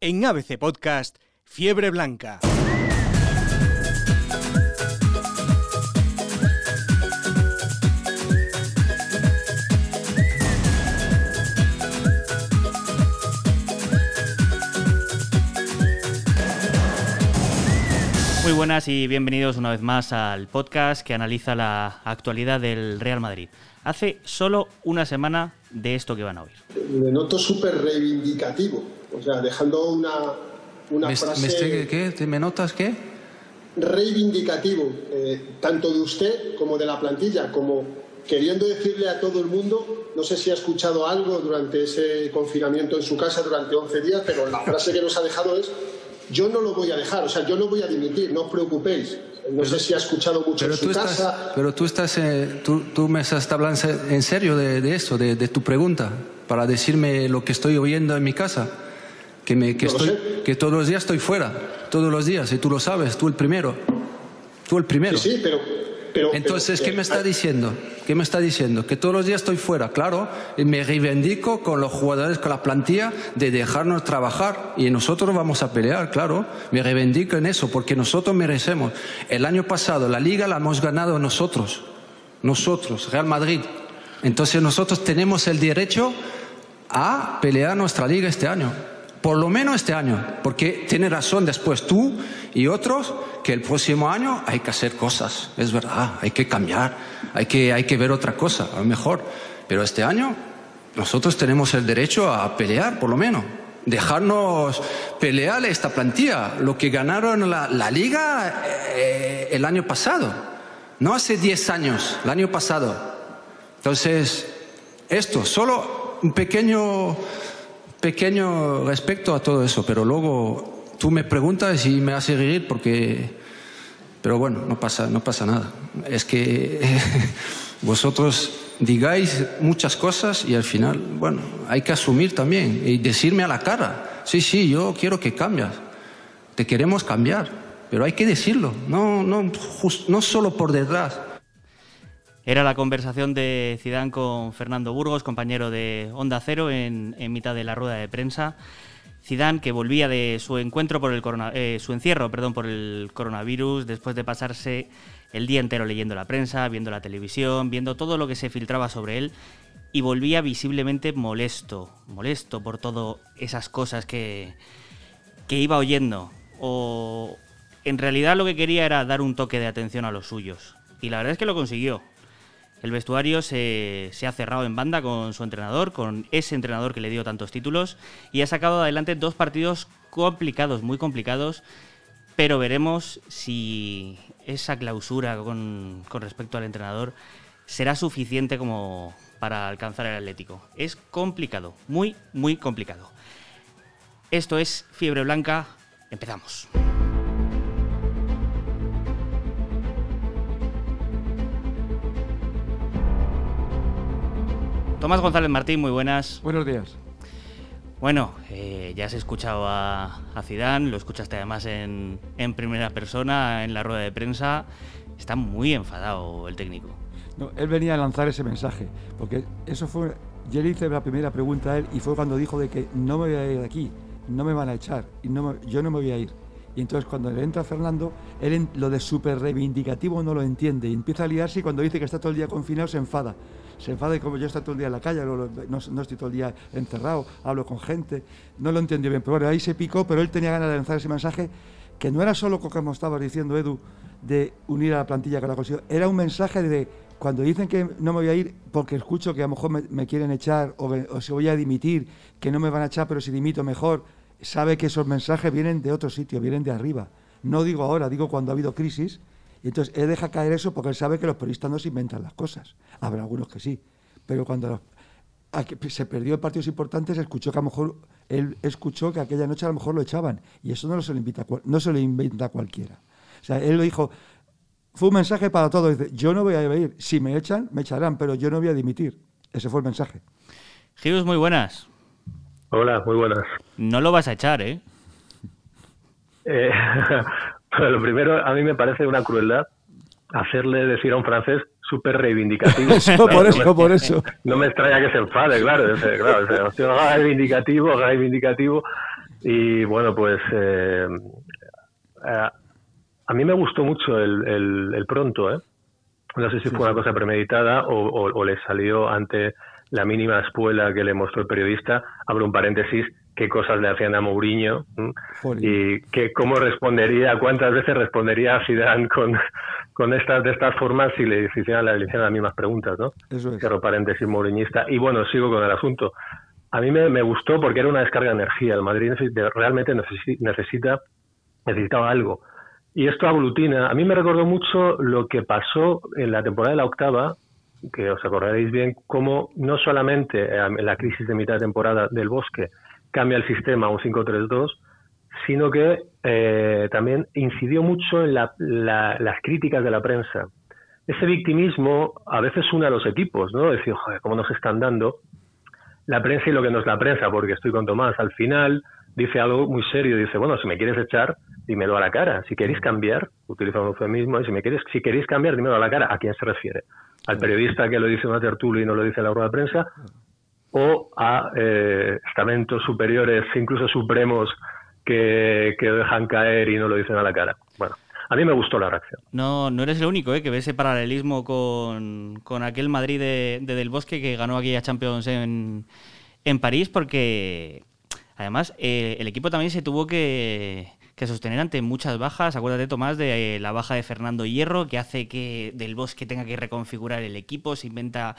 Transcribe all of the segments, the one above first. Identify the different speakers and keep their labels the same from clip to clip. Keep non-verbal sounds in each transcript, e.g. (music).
Speaker 1: En ABC Podcast, Fiebre Blanca.
Speaker 2: Muy buenas y bienvenidos una vez más al podcast que analiza la actualidad del Real Madrid. Hace solo una semana de esto que van a oír.
Speaker 3: Me noto súper reivindicativo, o sea, dejando una, una
Speaker 4: ¿Me,
Speaker 3: frase...
Speaker 4: me estoy- ¿qué? ¿Te- ¿Me notas qué?
Speaker 3: reivindicativo, eh, tanto de usted como de la plantilla, como queriendo decirle a todo el mundo, no sé si ha escuchado algo durante ese confinamiento en su casa durante 11 días, pero la frase que nos ha dejado es, yo no lo voy a dejar, o sea, yo no voy a dimitir, no os preocupéis. No sé si ha escuchado mucho
Speaker 4: Pero
Speaker 3: en su
Speaker 4: tú estás,
Speaker 3: casa.
Speaker 4: pero tú estás, eh, tú, tú me estás hablando en serio de, de eso, de, de tu pregunta, para decirme lo que estoy oyendo en mi casa, que me, que
Speaker 3: No
Speaker 4: estoy, que todos los días estoy fuera, todos los días, y tú lo sabes, tú el primero, tú el primero.
Speaker 3: Sí, sí, pero... pero
Speaker 4: Entonces,
Speaker 3: pero,
Speaker 4: ¿qué me
Speaker 3: eh,
Speaker 4: está diciendo? ¿Qué me está diciendo? Que todos los días estoy fuera, claro, y me reivindico con los jugadores, con la plantilla, de dejarnos trabajar y nosotros vamos a pelear, claro. Me reivindico en eso, porque nosotros merecemos. El año pasado la liga la hemos ganado nosotros, nosotros, Real Madrid. Entonces nosotros tenemos el derecho a pelear nuestra liga este año. Por lo menos este año, porque tiene razón después tú y otros que el próximo año hay que hacer cosas, es verdad, hay que cambiar, hay que, hay que ver otra cosa, a lo mejor. Pero este año nosotros tenemos el derecho a pelear, por lo menos. Dejarnos pelear esta plantilla, lo que ganaron la, la liga eh, el año pasado, no hace 10 años, el año pasado. Entonces, esto, solo un pequeño, pequeño respecto a todo eso, pero luego tú me preguntas y me haces reír porque, pero bueno, no pasa, no pasa nada. Es que (laughs) vosotros digáis muchas cosas y al final, bueno, hay que asumir también y decirme a la cara, sí, sí, yo quiero que cambias, te queremos cambiar, pero hay que decirlo, no, no, no solo por detrás.
Speaker 2: Era la conversación de Zidane con Fernando Burgos, compañero de Onda Cero, en, mitad de la rueda de prensa. Zidane que volvía de su encuentro por el eh, su encierro, perdón, por el coronavirus, después de pasarse el día entero leyendo la prensa, viendo la televisión, viendo todo lo que se filtraba sobre él, y volvía visiblemente molesto, molesto por todas esas cosas que, que iba oyendo. O en realidad lo que quería era dar un toque de atención a los suyos. Y la verdad es que lo consiguió. El vestuario se, ha cerrado en banda con su entrenador, con ese entrenador que le dio tantos títulos, y ha sacado adelante dos partidos complicados, muy complicados, pero veremos si esa clausura con, con respecto al entrenador será suficiente como para alcanzar el Atlético. Es complicado, muy, muy complicado. Esto es Fiebre Blanca, empezamos. Tomás González Martín, muy buenas.
Speaker 5: Buenos días.
Speaker 2: Bueno, eh, ya has escuchado a, a Zidane, lo escuchaste además en, en primera persona, en la rueda de prensa. Está muy enfadado el técnico.
Speaker 5: No, él venía a lanzar ese mensaje, porque eso fue. Yo le hice la primera pregunta a él y fue cuando dijo de que no me voy a ir de aquí, no me van a echar, y no me- yo no me voy a ir. Y entonces cuando le entra Fernando, él lo de súper reivindicativo no lo entiende y empieza a liarse y cuando dice que está todo el día confinado se enfada. Se enfada y como yo estoy todo el día en la calle, no, estoy todo el día encerrado, hablo con gente, no lo entendió bien. Pero bueno, ahí se picó, pero él tenía ganas de lanzar ese mensaje que no era solo como estabas diciendo, Edu, de unir a la plantilla que la consiguió, era un mensaje de cuando dicen que no me voy a ir porque escucho que a lo mejor me, quieren echar o, o si voy a dimitir, que no me van a echar, pero si dimito mejor, sabe que esos mensajes vienen de otro sitio, vienen de arriba. No digo ahora, digo cuando ha habido crisis. Y entonces él deja caer eso porque él sabe que los periodistas no se inventan las cosas. Habrá algunos que sí, pero cuando se perdió en partidos importantes, escuchó que a lo mejor él escuchó que aquella noche a lo mejor lo echaban y eso no se lo invita no se lo inventa cualquiera. O sea, él lo dijo, fue un mensaje para todos, dice, yo no voy a ir, si me echan, me echarán, pero yo no voy a dimitir. Ese fue el mensaje.
Speaker 2: Gius, muy buenas.
Speaker 6: Hola, muy buenas.
Speaker 2: No lo vas a echar, ¿eh?
Speaker 6: Eh, (laughs) bueno, lo primero, a mí me parece una crueldad hacerle decir a un francés súper reivindicativo. (laughs)
Speaker 5: Eso,
Speaker 6: Claro,
Speaker 5: por
Speaker 6: no
Speaker 5: eso,
Speaker 6: me-
Speaker 5: por eso.
Speaker 6: No me extraña que se enfade, claro. es, claro reivindicativo, reivindicativo. Y bueno, pues eh, eh, a mí me gustó mucho el, el, pronto, ¿eh? No sé si fue una cosa premeditada o, le salió ante la mínima espuela que le mostró el periodista. Abro un paréntesis, qué cosas le hacían a Mourinho y que, cómo respondería, cuántas veces respondería a Zidane con, con estas de estas formas si le hicieran, le hicieran las mismas preguntas, ¿no?
Speaker 5: Eso es.
Speaker 6: Cierro paréntesis mouriñista. Y bueno, sigo con el asunto. A mí me, me, gustó porque era una descarga de energía. El Madrid realmente necesita, necesitaba algo. Y esto aglutina. A mí me recordó mucho lo que pasó en la temporada de la octava, que os acordaréis bien, cómo no solamente en la crisis de mitad de temporada del Bosque cambia el sistema a un 5-3-2, sino que eh, también incidió mucho en las críticas de la prensa. Ese victimismo a veces une a los equipos, ¿no? Decir, joder, cómo nos están dando la prensa y lo que no es la prensa, porque estoy con Tomás. Al final dice algo muy serio, dice, bueno, si me quieres echar, dímelo a la cara. Si queréis cambiar, utiliza un eufemismo, y si, me queréis, si queréis cambiar, dímelo a la cara. ¿A quién se refiere? ¿Al periodista que lo dice una tertulia y no lo dice en la rueda de prensa? ¿O a eh, estamentos superiores, incluso supremos, que, dejan caer y no lo dicen a la cara? Bueno, a mí me gustó la reacción.
Speaker 2: No, no eres el único ¿eh? que ve ese paralelismo con, con aquel Madrid de, Del Bosque que ganó aquella Champions en, en París, porque además eh, el equipo también se tuvo que, que sostener ante muchas bajas. Acuérdate, Tomás, de eh, la baja de Fernando Hierro, que hace que Del Bosque tenga que reconfigurar el equipo, se inventa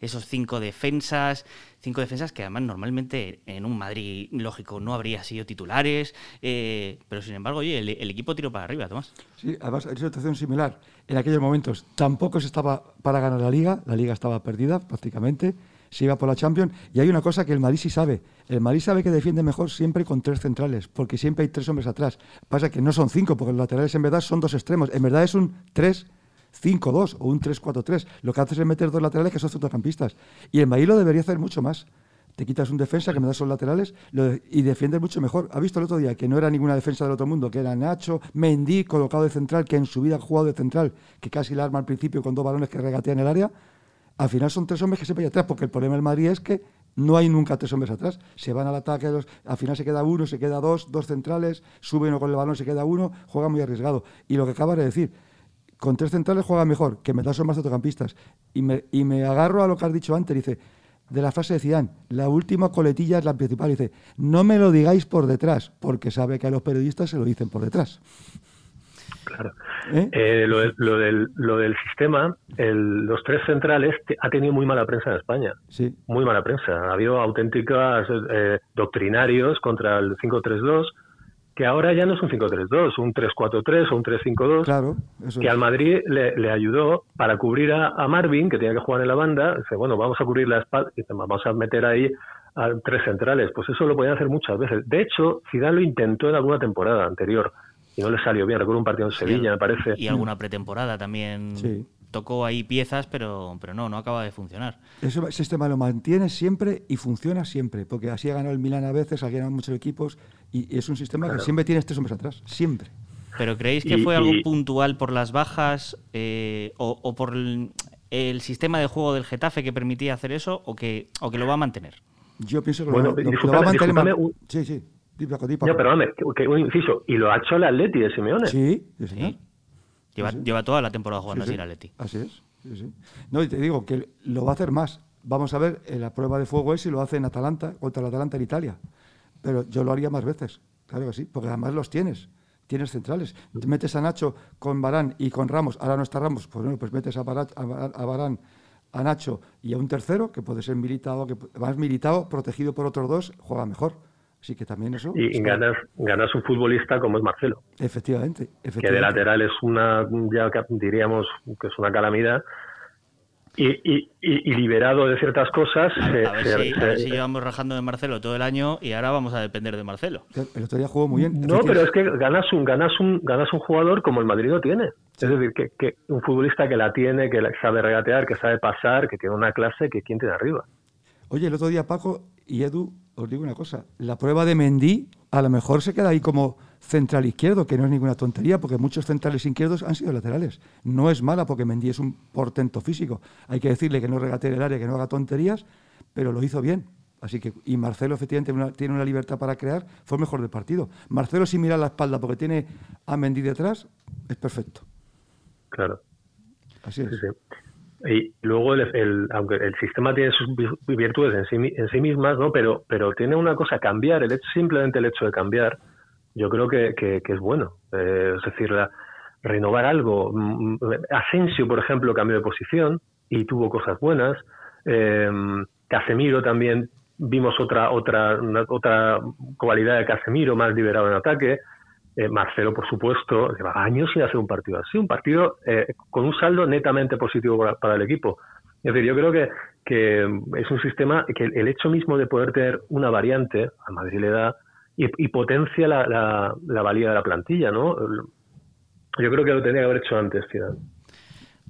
Speaker 2: esos cinco defensas, cinco defensas que además normalmente en un Madrid lógico no habría sido titulares, eh, pero sin embargo, oye, el, equipo tiró para arriba, Tomás.
Speaker 5: Sí, además hay una situación similar. En aquellos momentos tampoco se estaba para ganar la liga, la liga estaba perdida prácticamente se iba por la Champions. Y hay una cosa que el Madrid sí sabe. El Madrid sabe que defiende mejor siempre con tres centrales, porque siempre hay tres hombres atrás. Pasa que no son cinco, porque los laterales en verdad son dos extremos. En verdad es un 3-5-2 o un 3-4-3. Lo que hace es meter dos laterales que son centrocampistas. Y el Madrid lo debería hacer mucho más. Te quitas un defensa que me da son laterales y defiendes mucho mejor. ¿Ha visto el otro día que no era ninguna defensa del otro mundo? Que era Nacho, Mendy colocado de central, que en su vida ha jugado de central, que casi la arma al principio con dos balones que regatean el área al final son tres hombres que se vayan atrás, porque el problema del Madrid es que no hay nunca tres hombres atrás. Se van al ataque, al final se queda uno, se queda dos, dos centrales, sube uno con el balón, se queda uno, juega muy arriesgado. Y lo que acabas de decir, con tres centrales juega mejor, que me da son más autocampistas. Y me, y me agarro a lo que has dicho antes, dice, de la frase de Zidane, la última coletilla es la principal, dice, no me lo digáis por detrás, porque sabe que a los periodistas se lo dicen por detrás.
Speaker 6: Claro. ¿Eh? Eh, lo, del, lo, del, sistema, los tres centrales ha tenido muy mala prensa en España.
Speaker 5: Sí.
Speaker 6: Muy mala prensa. Ha habido auténticos eh, doctrinarios contra el 5-3-2, que ahora ya no es un 5-3-2, un 3-4-3 o un 3-5-2,
Speaker 5: claro,
Speaker 6: que al Madrid le, ayudó para cubrir a, Marvin, que tenía que jugar en la banda. Dice, bueno, vamos a cubrir la espalda y vamos a meter ahí a tres centrales. Pues eso lo podían hacer muchas veces. De hecho, Zidane lo intentó en alguna temporada anterior y no le salió bien. Recuerdo un partido en Sevilla, me parece.
Speaker 2: Y alguna pretemporada también. Tocó ahí piezas, pero, pero no, no acaba de funcionar.
Speaker 5: Ese sistema lo mantiene siempre y funciona siempre, porque así ha ganado el Milan a veces, ha ganado muchos equipos y es un sistema que siempre tiene estos hombres atrás, siempre.
Speaker 2: ¿Pero creéis que fue algo puntual por las bajas eh, o, por el, sistema de juego del Getafe que permitía hacer eso o que, o que lo va a mantener?
Speaker 5: Yo pienso que lo, va a mantener. Sí, sí.
Speaker 6: No, perdóname, que, un inciso. ¿Y lo ha hecho el Atleti de Simeone?
Speaker 5: Sí, sí,
Speaker 2: Lleva, toda la temporada jugando así el Atleti.
Speaker 5: Así es. No, y te digo que lo va a hacer más. Vamos a ver, en la prueba de fuego es si lo hace en Atalanta, contra el Atalanta en Italia. Pero yo lo haría más veces. Claro que sí, porque además los tienes. Tienes centrales. Te metes a Nacho con Barán y con Ramos. Ahora no está Ramos. Pues bueno, pues metes a, a Barán a Nacho y a un tercero que puede ser militado, que más militado, protegido por otros dos, juega mejor. Sí, que también eso.
Speaker 6: Y ganas, ganas un futbolista como es Marcelo.
Speaker 5: Efectivamente, efectivamente.
Speaker 6: Que de lateral es una, ya diríamos que es una calamidad. Y, y, y, liberado de ciertas cosas.
Speaker 2: A, ver, si, llevamos rajando de Marcelo todo el año y ahora vamos a depender de Marcelo.
Speaker 5: El otro día jugó muy bien.
Speaker 6: No, pero es que ganas un, ganas un, ganas un jugador como el Madrid no tiene. Es decir, que, que, un futbolista que la tiene, que sabe regatear, que sabe pasar, que tiene una clase que quien tiene arriba.
Speaker 5: Oye, el otro día Paco y Edu, os digo una cosa, la prueba de Mendy a lo mejor se queda ahí como central izquierdo, que no es ninguna tontería, porque muchos centrales izquierdos han sido laterales. No es mala porque Mendy es un portento físico. Hay que decirle que no regatee el área, que no haga tonterías, pero lo hizo bien. Así que, y Marcelo efectivamente tiene una libertad para crear, fue mejor del partido. Marcelo sin mirar la espalda porque tiene a Mendy detrás, es perfecto.
Speaker 6: Claro.
Speaker 5: Así es.
Speaker 6: Y luego, el, aunque el sistema tiene sus virtudes en sí, en sí mismas, ¿no? Pero, pero tiene una cosa, cambiar, el simplemente el hecho de cambiar, yo creo que, que, es bueno. Eh, es decir, la, renovar algo. Mm, Asensio, por ejemplo, cambió de posición y tuvo cosas buenas. Eh, Casemiro también vimos otra otra otra cualidad de Casemiro más liberado en ataque. Eh, Marcelo, por supuesto, lleva años sin hacer un partido así, un partido eh, con un saldo netamente positivo para, el equipo. Es decir, yo creo que, que es un sistema que el, hecho mismo de poder tener una variante, a Madrid le da, y, potencia la, la, valía de la plantilla, ¿no? Yo creo que lo tenía que haber hecho antes.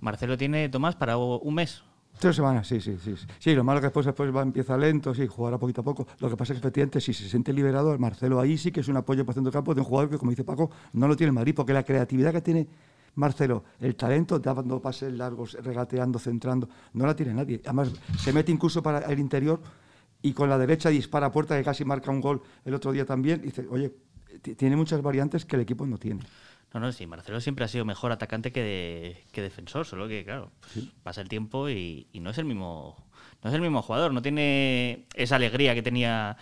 Speaker 2: Marcelo tiene, Tomás, para un mes.
Speaker 5: Tres semanas, sí, sí, sí. Sí, lo malo que después, después va, empieza lento, sí, jugará poquito a poco. Lo que pasa es que efectivamente si se siente liberado, Marcelo ahí sí que es un apoyo para el centro campo de un jugador que, como dice Paco, no lo tiene el Madrid, porque la creatividad que tiene Marcelo, el talento, dando pases largos, regateando, centrando, no la tiene nadie. Además, se mete incluso para el interior y con la derecha dispara puerta que casi marca un gol el otro día también. Y dice, oye, tiene muchas variantes que el equipo no tiene.
Speaker 2: No, no, sí, Marcelo siempre ha sido mejor atacante que, defensor, solo que, claro, pues, pasa el tiempo y, no es el mismo no es el mismo jugador, no tiene esa alegría que tenía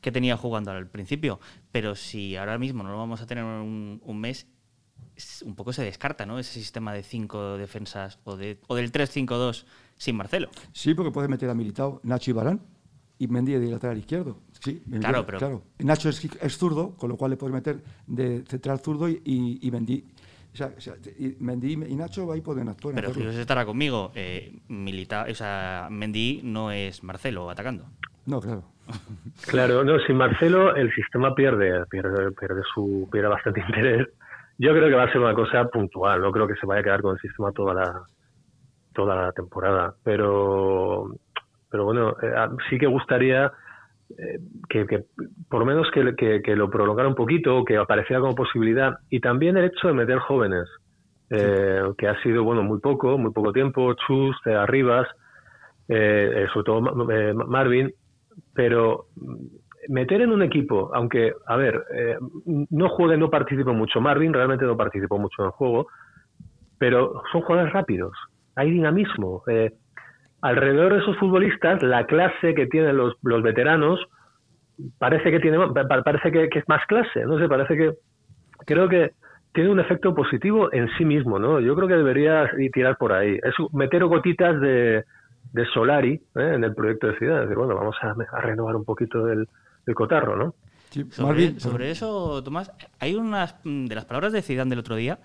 Speaker 2: que tenía jugando al principio, pero si ahora mismo no lo vamos a tener un, mes, un poco se descarta, ¿no? Ese sistema de cinco defensas o, de, o del 3-5-2 sin Marcelo.
Speaker 5: Sí, porque puede meter a Militao, Nacho y Barán y Mendy de lateral izquierdo. Sí,
Speaker 2: claro, pero... claro.
Speaker 5: Nacho es, zurdo, con lo cual le puedes meter de central zurdo y, y Mendy. O sea, Mendy y Nacho ahí pueden actuar.
Speaker 2: Pero Jesús estará conmigo. Eh, o sea, Mendy no es Marcelo atacando.
Speaker 5: No, claro. (laughs)
Speaker 6: Claro, no, sin Marcelo el sistema pierde, pierde, pierde, su, pierde bastante (laughs) interés. Yo creo que va a ser una cosa puntual, no creo que se vaya a quedar con el sistema toda la, toda la temporada. Pero, pero bueno, eh, sí que gustaría eh, que, por lo menos que, que, lo prolongara un poquito, que apareciera como posibilidad. Y también el hecho de meter jóvenes, eh, que ha sido, bueno, muy poco, muy poco tiempo, Chus, Arribas, eh, sobre todo Marvin, pero meter en un equipo, aunque, a ver, no juegue, no participe mucho, Marvin realmente no participó mucho en el juego, pero son jugadores rápidos, hay dinamismo. Eh, alrededor de esos futbolistas, la clase que tienen los, los veteranos parece que tiene parece que, es más clase, no sé, parece que creo que tiene un efecto positivo en sí mismo, ¿no? Yo creo que debería tirar por ahí. Es meter gotitas de, de Solari ¿eh? en el proyecto de ciudad. Decir, bueno, vamos a, renovar un poquito el, cotarro, ¿no?
Speaker 2: sobre, sobre, eso, Tomás, hay unas de las palabras de Zidane del otro día,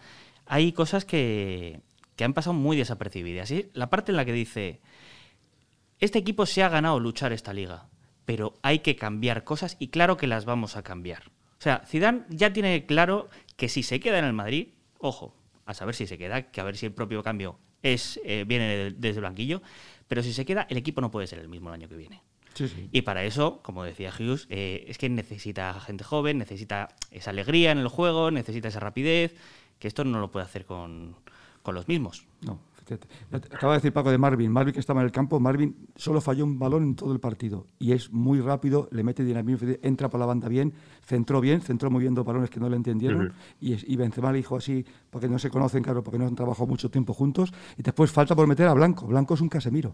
Speaker 2: hay cosas que, que han pasado muy desapercibidas. ¿sí? La parte en la que dice, este equipo se ha ganado luchar esta liga, pero hay que cambiar cosas y claro que las vamos a cambiar. O sea, Zidane ya tiene claro que si se queda en el Madrid, ojo, a saber si se queda, que a ver si el propio cambio es eh, viene desde el banquillo, pero si se queda, el equipo no puede ser el mismo el año que viene. Y para eso, como decía Hughes, eh, es que necesita gente joven, necesita esa alegría en el juego, necesita esa rapidez, que esto no lo puede hacer con, con los mismos.
Speaker 5: No, Acaba de decir Paco de Marvin. Marvin que estaba en el campo, Marvin solo falló un balón en todo el partido. Y es muy rápido, le mete dinamismo, entra por la banda bien, centró bien, centró moviendo balones que no le entendieron. y, y, Benzema le dijo así, porque no se conocen, claro, porque no han trabajado mucho tiempo juntos. Y después falta por meter a Blanco. Blanco es un Casemiro.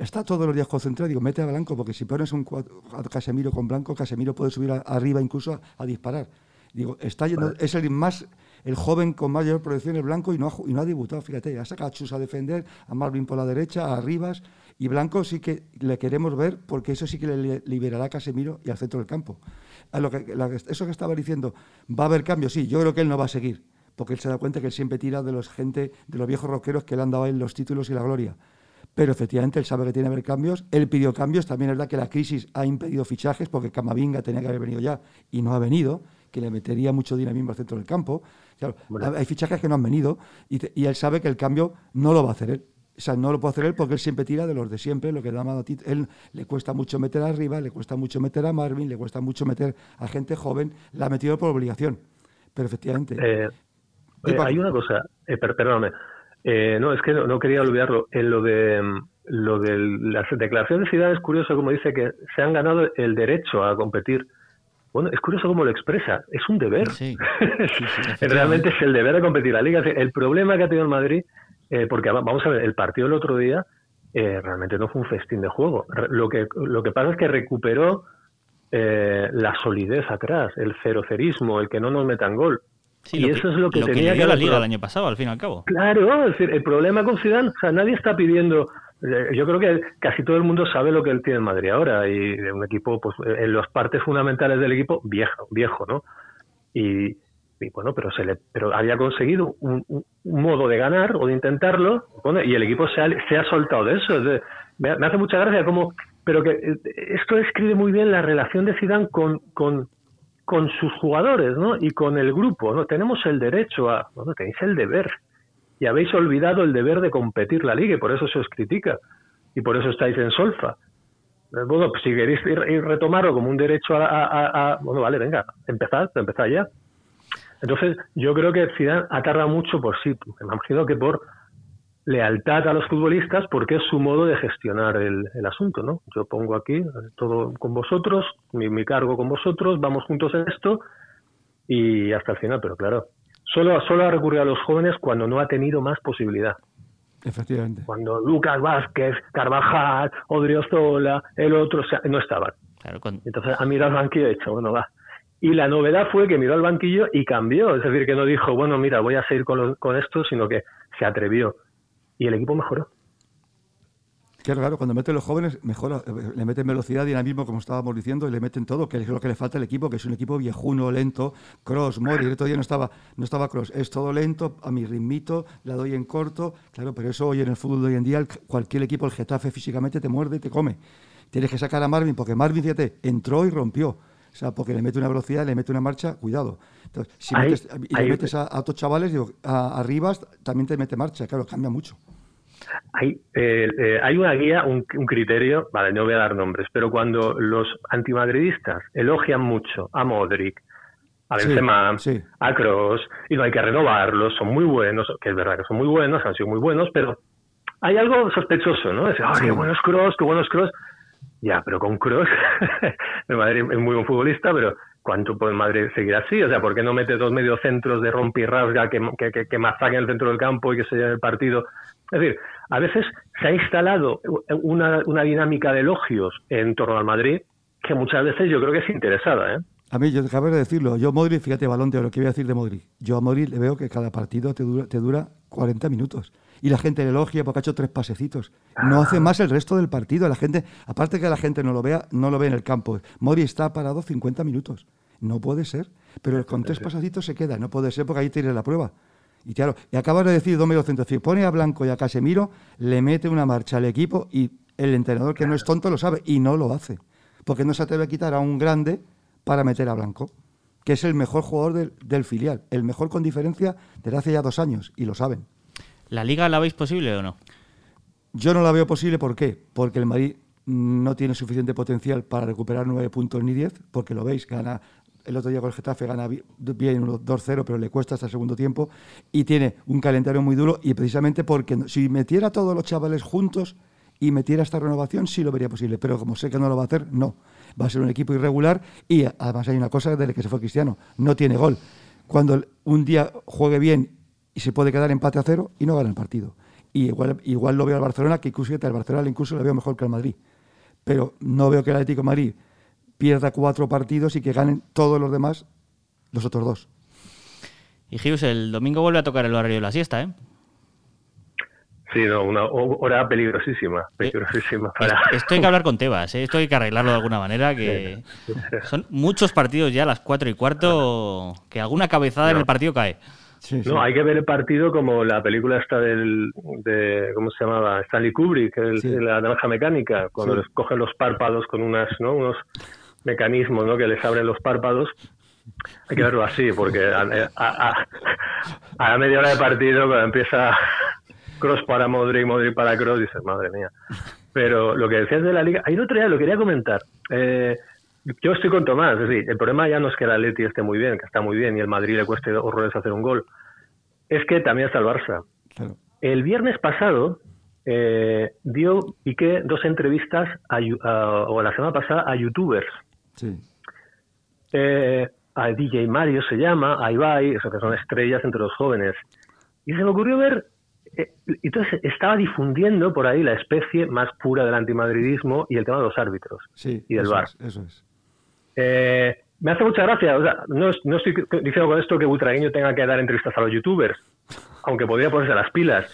Speaker 5: Está todos los días concentrado. Digo, mete a Blanco, porque si pones un Casemiro con Blanco, Casemiro puede subir arriba incluso a, disparar. Digo, está yendo, es el más el joven con mayor proyección es Blanco y no ha, y no ha debutado, fíjate, ha sacado a Chus a defender, a Marvin por la derecha, a Rivas, y Blanco sí que le queremos ver porque eso sí que le liberará a Casemiro y al centro del campo. A lo que, eso que estaba diciendo, ¿va a haber cambios? Sí, yo creo que él no va a seguir, porque él se da cuenta que él siempre tira de los gente, de los viejos rockeros que le han dado a él los títulos y la gloria. Pero efectivamente él sabe que tiene que haber cambios, él pidió cambios, también es verdad que la crisis ha impedido fichajes, porque Camavinga tenía que haber venido ya y no ha venido, que le metería mucho dinamismo al centro del campo. hay fichajes que no han venido y, él sabe que el cambio no lo va a hacer él. O sea, no lo puede hacer él porque él siempre tira de los de siempre, lo que da a Él le cuesta mucho meter arriba, le cuesta mucho meter a Marvin, le cuesta mucho meter a gente joven, la ha metido por obligación. Pero efectivamente.
Speaker 6: Eh, hay una cosa, eh, perdóname. Eh, no, es que no, quería olvidarlo. En lo de lo de las declaraciones de Zidane es curioso como dice que se han ganado el derecho a competir. Bueno, es curioso cómo lo expresa. Es un deber.
Speaker 2: Sí, (laughs)
Speaker 6: Realmente es el deber de competir la liga. El problema que ha tenido el Madrid, eh, porque vamos a ver, el partido del otro día eh, realmente no fue un festín de juego. Lo que, lo que pasa es que recuperó eh, la solidez atrás, el cerocerismo, el que no nos metan gol.
Speaker 2: y eso es lo que tenía que, la liga el año pasado, al fin y al cabo.
Speaker 6: Claro, es decir, el problema con Zidane, o sea, nadie está pidiendo yo creo que casi todo el mundo sabe lo que él tiene en Madrid ahora y un equipo, pues en las partes fundamentales del equipo, viejo, viejo, ¿no? Y, bueno, pero se le, pero había conseguido un, modo de ganar o de intentarlo, y el equipo se ha, se ha soltado de eso. me, hace mucha gracia como, pero que eh, esto describe muy bien la relación de Zidane con, con, con sus jugadores, ¿no? Y con el grupo, ¿no? Tenemos el derecho a, bueno, tenéis el deber y habéis olvidado el deber de competir la liga y por eso se os critica y por eso estáis en solfa. Eh, bueno, pues si queréis ir, retomarlo como un derecho a, Bueno, vale, venga, empezad, empezad ya. Entonces, yo creo que Zidane ha mucho por sí, me imagino que por lealtad a los futbolistas, porque es su modo de gestionar el, asunto, ¿no? Yo pongo aquí eh, todo con vosotros, mi, mi cargo con vosotros, vamos juntos en esto y hasta el final, pero claro, Solo, solo ha recurrido a los jóvenes cuando no ha tenido más posibilidad.
Speaker 5: Efectivamente.
Speaker 6: Cuando Lucas Vázquez, Carvajal, Odriozola, el otro, no estaban. Entonces ha mirado al banquillo y ha dicho, bueno, va. Y la novedad fue que miró al banquillo y cambió. Es decir, que no dijo, bueno, mira, voy a seguir con, con esto, sino que se atrevió. Y el equipo mejoró.
Speaker 5: Claro, claro, cuando meten los jóvenes, mejora, eh, le meten velocidad, dinamismo, como estábamos diciendo, y le meten todo, que es lo que le falta al equipo, que es un equipo viejuno, lento, cross, Mori, el otro día no estaba, no estaba cross, es todo lento, a mi ritmito, la doy en corto, claro, pero eso hoy en el fútbol de hoy en día, cualquier equipo, el Getafe físicamente te muerde y te come. Tienes que sacar a Marvin, porque Marvin, fíjate, entró y rompió. O sea, porque le mete una velocidad, le mete una marcha, cuidado. Entonces, si metes, y le metes a, otros chavales, digo, a, también te mete marcha, claro, cambia mucho.
Speaker 6: Hay, eh, eh, hay una guía, un, criterio, vale, no voy a dar nombres, pero cuando los antimadridistas elogian mucho a Modric, a Benzema, a Kroos, y no hay que renovarlos, son muy buenos, que es verdad que son muy buenos, han sido muy buenos, pero hay algo sospechoso, ¿no? Es, oh, qué buenos Kroos, qué buenos Kroos. Ya, pero con Kroos, (laughs) el Madrid es muy buen futbolista, pero ¿cuánto puede Madrid seguir así? O sea, ¿por qué no mete dos mediocentros de rompirrasga que, que, que, que masacren el centro del campo y que se lleven el partido es decir, a veces se ha instalado una, una dinámica de elogios en torno al Madrid que muchas veces yo creo que es interesada. ¿eh?
Speaker 5: A mí, yo acabo de decirlo, yo Modric, fíjate, balón de lo que voy a decir de Modric. Yo a Modric le veo que cada partido te dura, te dura 40 minutos. Y la gente le elogia porque ha hecho tres pasecitos. No hace más el resto del partido. La gente, aparte que la gente no lo vea, no lo ve en el campo. Modric está parado 50 minutos. No puede ser. Pero con tres pasecitos se queda. No puede ser porque ahí tiene la prueba. Y claro, y acaba de decir dos mediocentros, si pone a Blanco y a Casemiro, le mete una marcha al equipo y el entrenador que no es tonto lo sabe y no lo hace. Porque no se atreve a quitar a un grande para meter a Blanco, que es el mejor jugador del, filial, el mejor con diferencia desde hace ya dos años, y lo saben.
Speaker 2: ¿La liga la veis posible o no?
Speaker 5: Yo no la veo posible, ¿por qué? Porque el Madrid no tiene suficiente potencial para recuperar nueve puntos ni diez, porque lo veis, gana el otro día con el Getafe gana bien 2-0, pero le cuesta hasta el segundo tiempo. Y tiene un calendario muy duro y precisamente porque si metiera todos los chavales juntos y metiera esta renovación, sí lo vería posible. Pero como sé que no lo va a hacer, no. Va a ser un equipo irregular y además hay una cosa desde que se fue Cristiano, no tiene gol. Cuando un día juegue bien y se puede quedar empate a cero y no gana el partido. Y igual, igual lo veo al Barcelona, que incluso al Barcelona incluso lo veo mejor que al Madrid. Pero no veo que el Atlético Madrid pierda cuatro partidos y que ganen todos los demás, los otros dos.
Speaker 2: Y Gius, el domingo vuelve a tocar el horario de la siesta, ¿eh?
Speaker 6: Sí, no, una hora peligrosísima, eh, peligrosísima
Speaker 2: Esto hay que hablar con Tebas, ¿eh? esto hay que arreglarlo de alguna manera, que son muchos partidos ya a las cuatro y cuarto, que alguna cabezada en el partido cae.
Speaker 6: No, hay que ver el partido como la película esta del, de, ¿cómo se llamaba? Stanley Kubrick, la naranja mecánica, cuando les cogen los párpados con unas, ¿no? unos mecanismos ¿no? que les abren los párpados. Hay que verlo así, porque a, a, media hora de partido, cuando empieza Cross para Modric, Modric para Cross, dices, madre mía. Pero lo que decías de la liga, hay otro día lo quería comentar. Eh, yo estoy con Tomás, es decir, el problema ya no es que el Atleti esté muy bien, que está muy bien, y el Madrid le cueste horrores hacer un gol. Es que también está el Barça. El viernes pasado, eh, dio Piqué dos entrevistas o la semana pasada a youtubers.
Speaker 5: Sí.
Speaker 6: Eh, a DJ Mario se llama, a Ibai, eso que son estrellas entre los jóvenes. Y se me ocurrió ver, eh, entonces estaba difundiendo por ahí la especie más pura del antimadridismo y el tema de los árbitros
Speaker 5: sí,
Speaker 6: y del bar.
Speaker 5: eso es.
Speaker 6: Eh, me hace mucha gracia, o sea, no, no, estoy diciendo con esto que Butragueño tenga que dar entrevistas a los youtubers, aunque podría ponerse las pilas,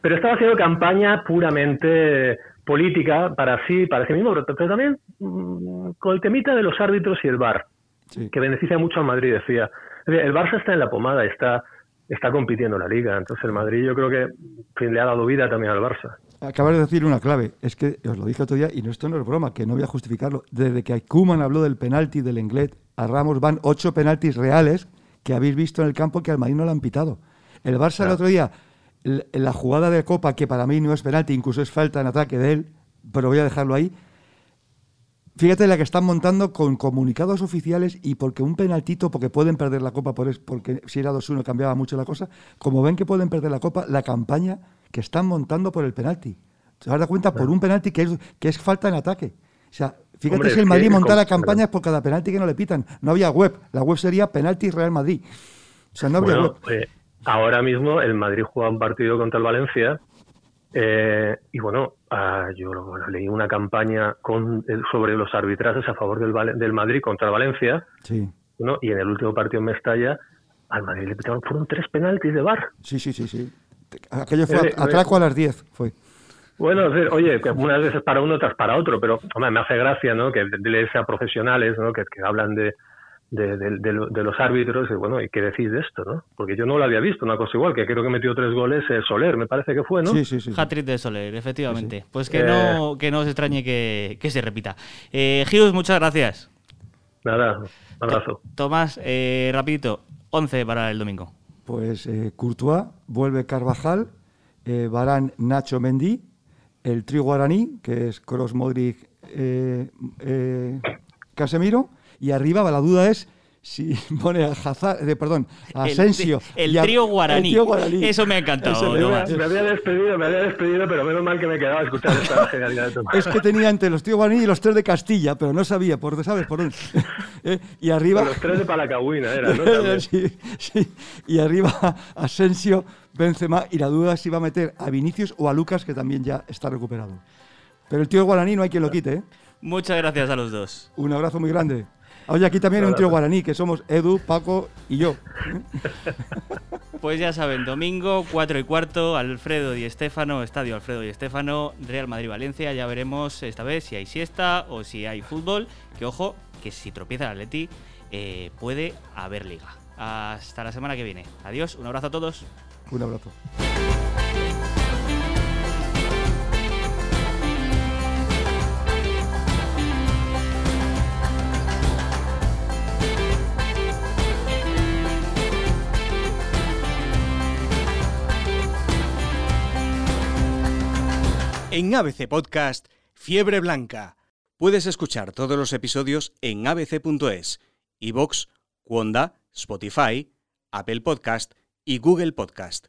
Speaker 6: pero estaba haciendo campaña puramente política para sí, para sí mismo, pero, también mm, con el temita de los árbitros y el bar que beneficia mucho al Madrid, decía. El Barça está en la pomada, está, está compitiendo la liga, entonces el Madrid yo creo que le ha dado vida también al Barça.
Speaker 5: Acabas de decir una clave, es que os lo dije otro día, y no, esto no es broma, que no voy a justificarlo. Desde que Kuman habló del penalti del Englet a Ramos van ocho penaltis reales que habéis visto en el campo que al Madrid no lo han pitado. El Barça el otro día, la jugada de Copa, que para mí no es penalti, incluso es falta en ataque de él, pero voy a dejarlo ahí, Fíjate la que están montando con comunicados oficiales y porque un penaltito, porque pueden perder la copa, por porque si era 2-1 cambiaba mucho la cosa, como ven que pueden perder la copa, la campaña que están montando por el penalti. ¿Se das cuenta? Por un penalti que es, que es falta en ataque. O sea, fíjate si el Madrid montara campañas por cada penalti que no le pitan. No había web. La web sería penalti Real Madrid. O sea, no habría web.
Speaker 6: Eh, ahora mismo el Madrid juega un partido contra el Valencia eh, y bueno, ah, yo leí una campaña con, eh, sobre los arbitrajes a favor del, del Madrid contra Valencia.
Speaker 5: Sí.
Speaker 6: Y en el último partido en Mestalla, al Madrid le pitaron, fueron tres penaltis de bar.
Speaker 5: Sí, sí, sí, sí. Aquello fue eh, atraco a las 10, fue.
Speaker 6: Bueno, oye, unas veces para uno, otras para otro, pero hombre, me hace gracia ¿no? que leerse a profesionales ¿no? que hablan de, de, los árbitros y bueno, ¿y qué decís de esto? ¿no? Porque yo no lo había visto, una cosa igual, que creo que metió tres goles eh, Soler, me parece que fue, ¿no?
Speaker 5: Sí, sí, sí.
Speaker 2: Hat-trick de Soler, efectivamente. Pues que, no, eh. que no os extrañe que, se repita. Eh, Hughes, muchas gracias.
Speaker 6: Nada, un abrazo.
Speaker 2: Tomás, eh, rapidito, 11 para el domingo.
Speaker 5: Pues Courtois, vuelve Carvajal, Barán, Nacho Mendy, el trío guaraní, que es Kroos, Modric, Casemiro, y arriba la duda es si (laughs) pone a Hazard, de, perdón, a Asensio.
Speaker 2: El, trío guaraní. Eso me ha encantado.
Speaker 6: me, había despedido, me había despedido, pero menos mal que me quedaba a escuchar esta (laughs) genialidad de
Speaker 5: Es que tenía entre los trío guaraní y los tres de Castilla, pero no sabía, por, ¿sabes? Por dónde. (laughs) ¿Eh? Y arriba.
Speaker 6: los tres de Palacagüina era, ¿no?
Speaker 5: sí, sí. Y arriba Asensio, Benzema, y la duda es si va a meter a Vinicius o a Lucas, que también ya está recuperado. Pero el tío guaraní no hay quien lo quite, ¿eh?
Speaker 2: Muchas gracias a los dos.
Speaker 5: Un abrazo muy grande. Oye, aquí también hay un tío guaraní, que somos Edu, Paco y yo. (laughs)
Speaker 2: Pues ya saben, domingo, 4 y cuarto, Alfredo y Estefano, Estadio Alfredo y Estefano, Real Madrid-Valencia. Ya veremos esta vez si hay siesta o si hay fútbol. Que ojo, que si tropieza el Atleti, eh, puede haber liga. Hasta la semana que viene. Adiós, un abrazo a todos.
Speaker 5: Un abrazo.
Speaker 1: En ABC Podcast, Fiebre Blanca. Puedes escuchar todos los episodios en abc.es, iVox, Wanda, Spotify, Apple Podcast y Google Podcast.